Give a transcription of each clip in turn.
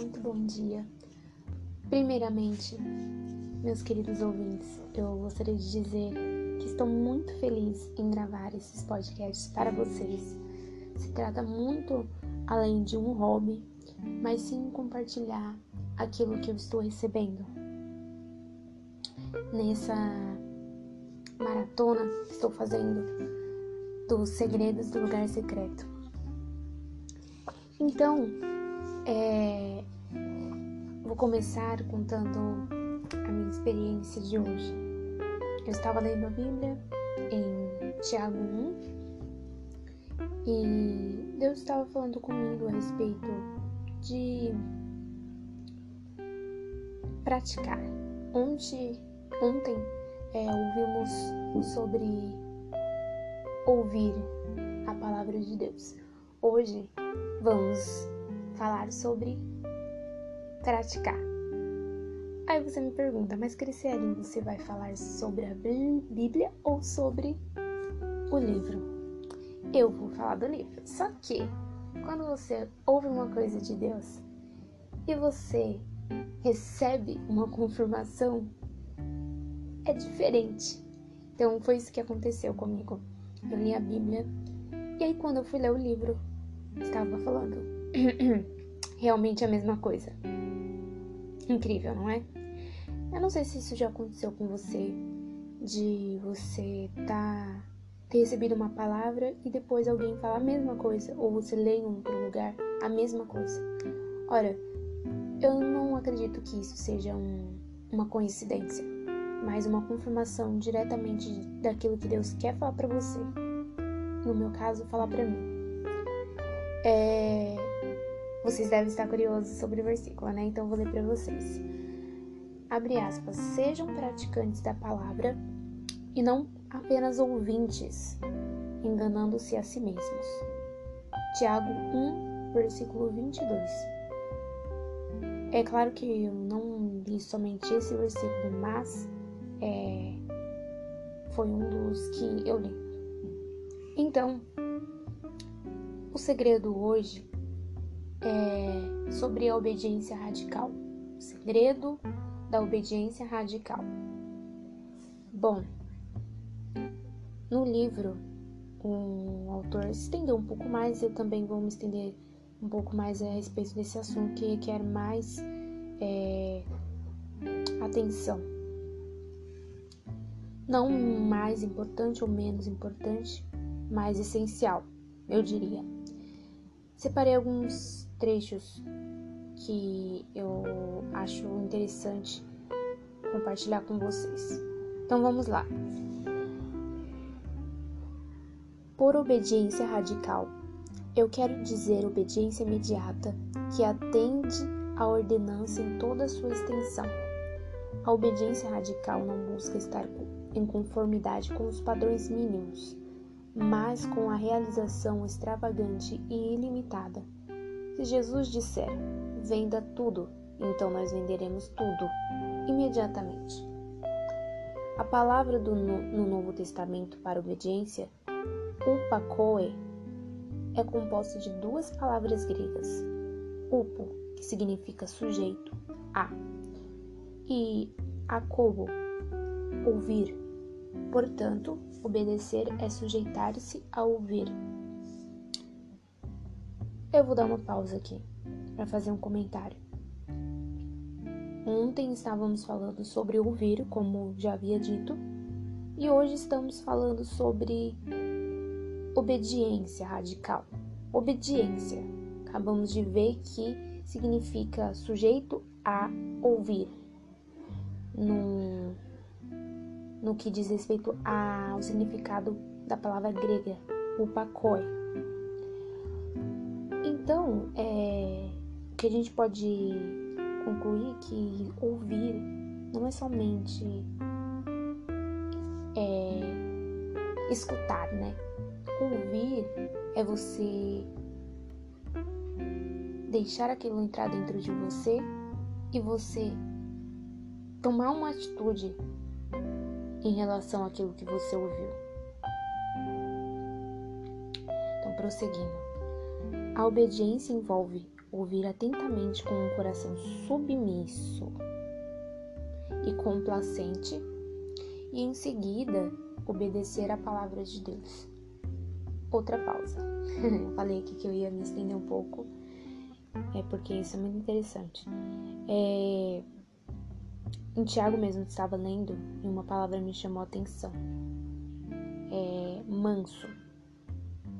muito bom dia. Primeiramente, meus queridos ouvintes, eu gostaria de dizer que estou muito feliz em gravar esses podcasts para vocês. Se trata muito além de um hobby, mas sim compartilhar aquilo que eu estou recebendo. Nessa maratona que estou fazendo dos segredos do lugar secreto. Então, é, vou começar contando a minha experiência de hoje. Eu estava lendo a Bíblia em Tiago 1 e Deus estava falando comigo a respeito de praticar. Ontem, ontem é, ouvimos sobre ouvir a palavra de Deus. Hoje vamos falar sobre praticar. Aí você me pergunta, mas Cristiane, você vai falar sobre a Bíblia ou sobre o livro? Eu vou falar do livro. Só que quando você ouve uma coisa de Deus e você recebe uma confirmação, é diferente. Então foi isso que aconteceu comigo. Eu li a Bíblia e aí quando eu fui ler o livro, estava falando. Realmente a mesma coisa. Incrível, não é? Eu não sei se isso já aconteceu com você, de você tá ter recebido uma palavra e depois alguém fala a mesma coisa, ou você lê em outro lugar a mesma coisa. Ora, eu não acredito que isso seja um, uma coincidência, mas uma confirmação diretamente daquilo que Deus quer falar para você. No meu caso, falar para mim. É... Vocês devem estar curiosos sobre o versículo, né? Então vou ler para vocês. Abre aspas. Sejam praticantes da palavra e não apenas ouvintes, enganando-se a si mesmos. Tiago 1, versículo 22. É claro que eu não li somente esse versículo, mas é, foi um dos que eu li. Então, o segredo hoje é sobre a obediência radical. O segredo da obediência radical. Bom, no livro, o autor estendeu um pouco mais, eu também vou me estender um pouco mais a respeito desse assunto que requer mais é, atenção. Não mais importante ou menos importante, mais essencial, eu diria. Separei alguns trechos que eu acho interessante compartilhar com vocês. Então vamos lá. Por obediência radical, eu quero dizer obediência imediata que atende à ordenança em toda a sua extensão. A obediência radical não busca estar em conformidade com os padrões mínimos, mas com a realização extravagante e ilimitada. Se Jesus disser: venda tudo, então nós venderemos tudo imediatamente. A palavra do, no Novo Testamento para obediência, upakoe, é composta de duas palavras gregas: upo, que significa sujeito, a, e akobo, ouvir. Portanto, Obedecer é sujeitar-se a ouvir. Eu vou dar uma pausa aqui para fazer um comentário. Ontem estávamos falando sobre ouvir, como já havia dito, e hoje estamos falando sobre obediência radical. Obediência, acabamos de ver que significa sujeito a ouvir. Num no que diz respeito ao significado da palavra grega, upakoi. Então, é, o que a gente pode concluir é que ouvir não é somente é, escutar, né? Ouvir é você deixar aquilo entrar dentro de você e você tomar uma atitude em relação àquilo que você ouviu. Então, prosseguindo. A obediência envolve ouvir atentamente com um coração submisso e complacente, e em seguida obedecer à palavra de Deus. Outra pausa. Eu falei aqui que eu ia me estender um pouco, é porque isso é muito interessante. É... Em Tiago mesmo estava lendo e uma palavra me chamou a atenção. É manso.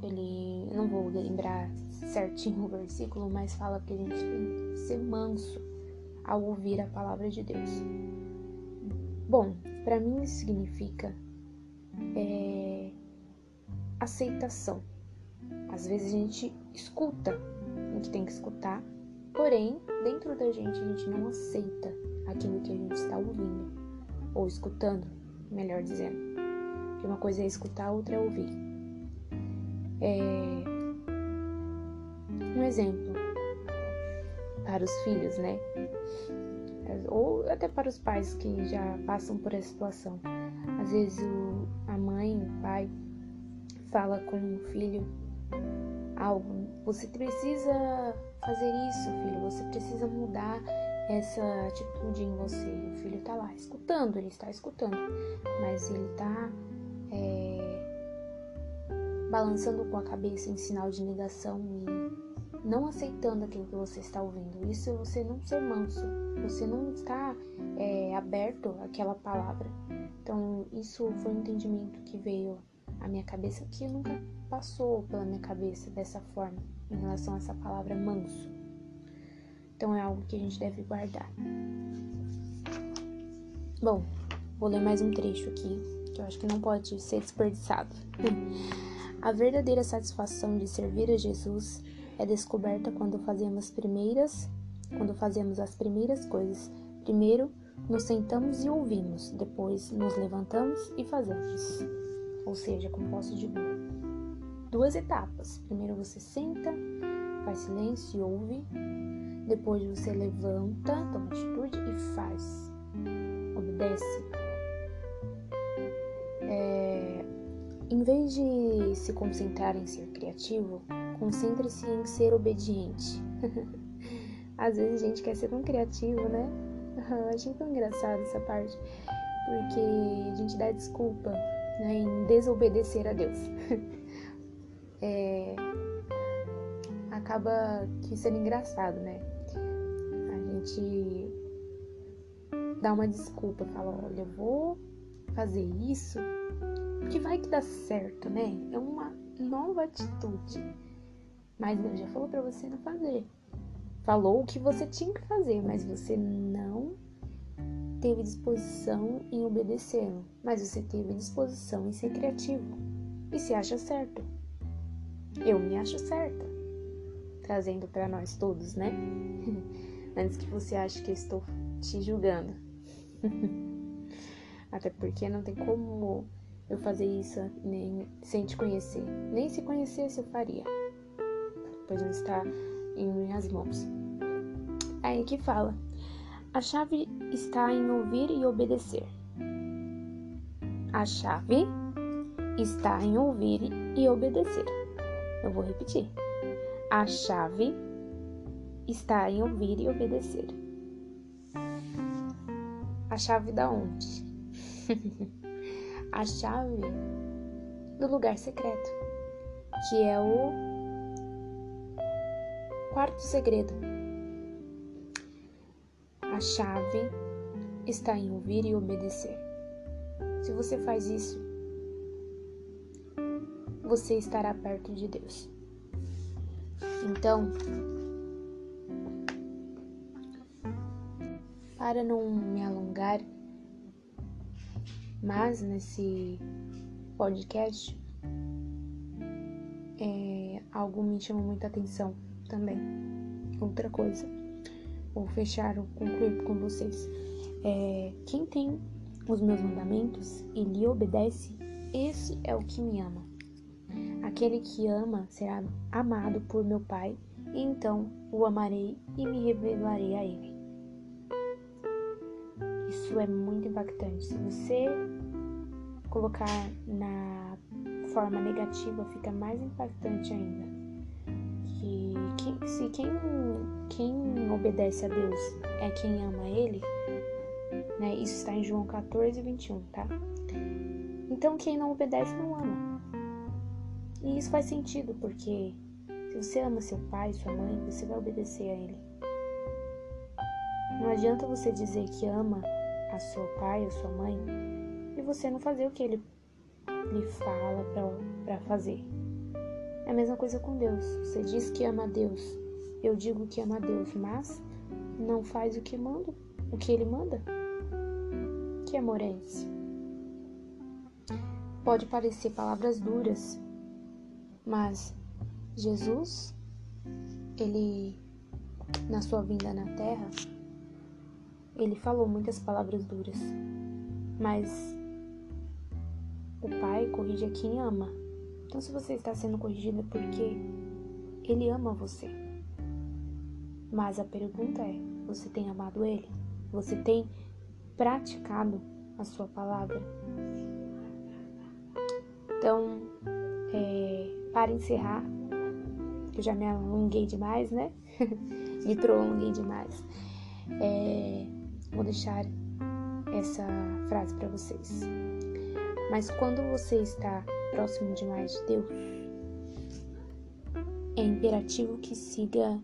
Ele, eu não vou lembrar certinho o versículo, mas fala que a gente tem que ser manso ao ouvir a palavra de Deus. Bom, para mim isso significa é, aceitação. Às vezes a gente escuta o que tem que escutar, porém, dentro da gente a gente não aceita aquilo que a gente está ouvindo ou escutando, melhor dizendo. Uma coisa é escutar, outra é ouvir. É... Um exemplo para os filhos, né? Ou até para os pais que já passam por essa situação. Às vezes o, a mãe, o pai fala com o filho algo. Você precisa fazer isso, filho. Você precisa mudar essa atitude em você. O filho tá lá escutando, ele está escutando, mas ele tá é, balançando com a cabeça em sinal de negação e não aceitando aquilo que você está ouvindo. Isso é você não ser manso, você não está é, aberto àquela palavra. Então, isso foi um entendimento que veio à minha cabeça que nunca passou pela minha cabeça dessa forma em relação a essa palavra manso. Então é algo que a gente deve guardar. Bom, vou ler mais um trecho aqui, que eu acho que não pode ser desperdiçado. a verdadeira satisfação de servir a Jesus é descoberta quando fazemos primeiras, quando fazemos as primeiras coisas. Primeiro, nos sentamos e ouvimos, depois nos levantamos e fazemos. Ou seja, com posse de duas etapas. Primeiro você senta, faz silêncio e ouve. Depois você levanta, toma atitude e faz. Obedece. É, em vez de se concentrar em ser criativo, concentre-se em ser obediente. Às vezes a gente quer ser tão criativo, né? Eu achei tão engraçado essa parte, porque a gente dá desculpa né, em desobedecer a Deus. é, acaba que sendo engraçado, né? A gente dá uma desculpa, fala, olha, eu vou fazer isso, porque vai que dá certo, né? É uma nova atitude. Mas Deus já falou para você não fazer. Falou o que você tinha que fazer, mas você não teve disposição em obedecê-lo, mas você teve disposição em ser criativo e se acha certo. Eu me acho certa, trazendo para nós todos, né? Antes que você ache que eu estou te julgando. Até porque não tem como eu fazer isso nem sem te conhecer. Nem se conhecesse eu faria. Pois não está em minhas mãos. Aí que fala: a chave está em ouvir e obedecer. A chave está em ouvir e obedecer. Eu vou repetir. A chave está em ouvir e obedecer. A chave da onde? a chave do lugar secreto, que é o quarto segredo a chave está em ouvir e obedecer. Se você faz isso, você estará perto de Deus. Então, para não me alongar mais nesse podcast, é, algo me chama muita atenção também. Outra coisa vou fechar, ou concluir com vocês. É, quem tem os meus mandamentos e lhe obedece, esse é o que me ama. Aquele que ama será amado por meu Pai, e então o amarei e me revelarei a ele. Isso é muito impactante. Se você colocar na forma negativa, fica mais impactante ainda. Se quem, quem obedece a Deus é quem ama Ele, né? Isso está em João 14, 21, tá? Então quem não obedece não ama. E isso faz sentido, porque se você ama seu pai, sua mãe, você vai obedecer a ele. Não adianta você dizer que ama a seu pai ou sua mãe e você não fazer o que ele lhe fala para fazer. É a mesma coisa com Deus. Você diz que ama a Deus, eu digo que ama a Deus, mas não faz o que manda, o que ele manda. Que amor é esse? Pode parecer palavras duras, mas Jesus, ele na sua vinda na terra, ele falou muitas palavras duras, mas o Pai corrige a quem ama. Então, se você está sendo corrigido é porque Ele ama você. Mas a pergunta é: você tem amado Ele? Você tem praticado a Sua palavra? Então, é, para encerrar, eu já me alonguei demais, né? me prolonguei demais. É, vou deixar essa frase para vocês. Mas quando você está próximo demais de Deus, é imperativo que siga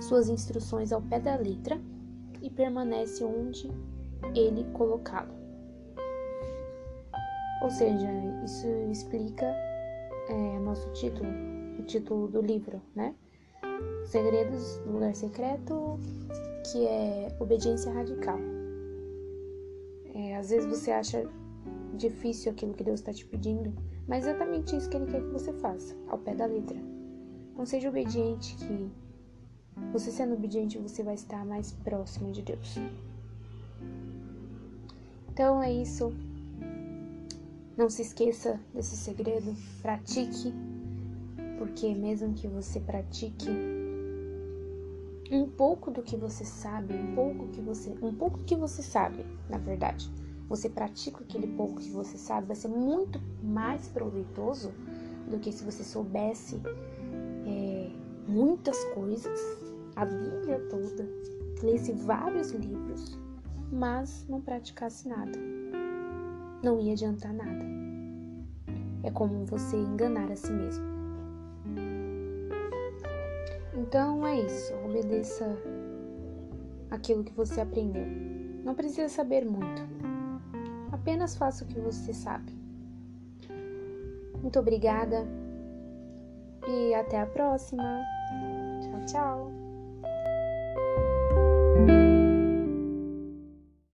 suas instruções ao pé da letra e permanece onde ele colocá-lo. Ou seja, isso explica é, nosso título, o título do livro, né? Segredos do Lugar Secreto, que é obediência radical. É, às vezes você acha difícil aquilo que Deus está te pedindo, mas exatamente isso que Ele quer que você faça, ao pé da letra. Não seja obediente, que você sendo obediente você vai estar mais próximo de Deus. Então é isso. Não se esqueça desse segredo, pratique, porque mesmo que você pratique um pouco do que você sabe, um pouco que você, um pouco que você sabe, na verdade, você pratica aquele pouco que você sabe, vai ser muito mais proveitoso do que se você soubesse é, muitas coisas, a Bíblia toda, lesse vários livros, mas não praticasse nada. Não ia adiantar nada. É como você enganar a si mesmo. Então é isso, obedeça aquilo que você aprendeu. Não precisa saber muito. Apenas faça o que você sabe. Muito obrigada e até a próxima. Tchau, tchau.